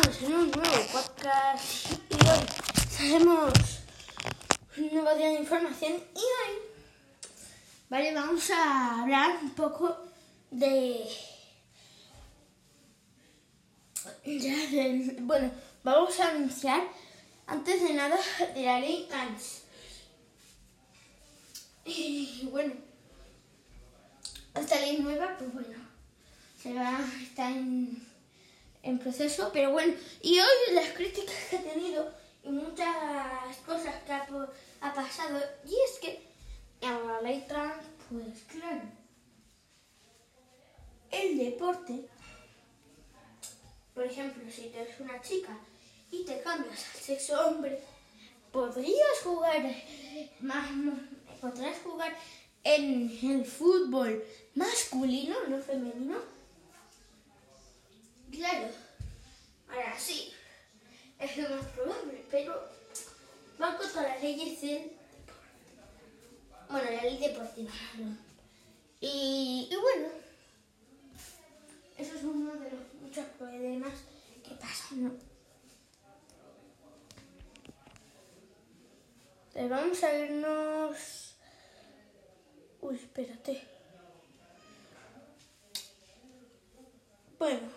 estamos en un nuevo podcast y hoy tenemos un nuevo día de información y hoy vale, vamos a hablar un poco de, ya del- bueno, vamos a anunciar antes de nada de la ley trans. Y bueno, esta ley nueva, pues bueno, se va, está en, en proceso, pero bueno, y hoy las críticas que ha tenido y muchas cosas que ha, pasado, y es que a la ley trans, pues claro, el deporte, por ejemplo, si eres una chica y te cambias al sexo hombre, podrías jugar más, podrías jugar en el fútbol masculino, no femenino. Claro, ahora sí, es lo más probable, pero va contra las leyes del bueno, la ley deportiva. Y, y bueno, eso es uno de los muchos problemas que pasan, ¿no? Entonces vamos a irnos... Uy, espérate. Bueno,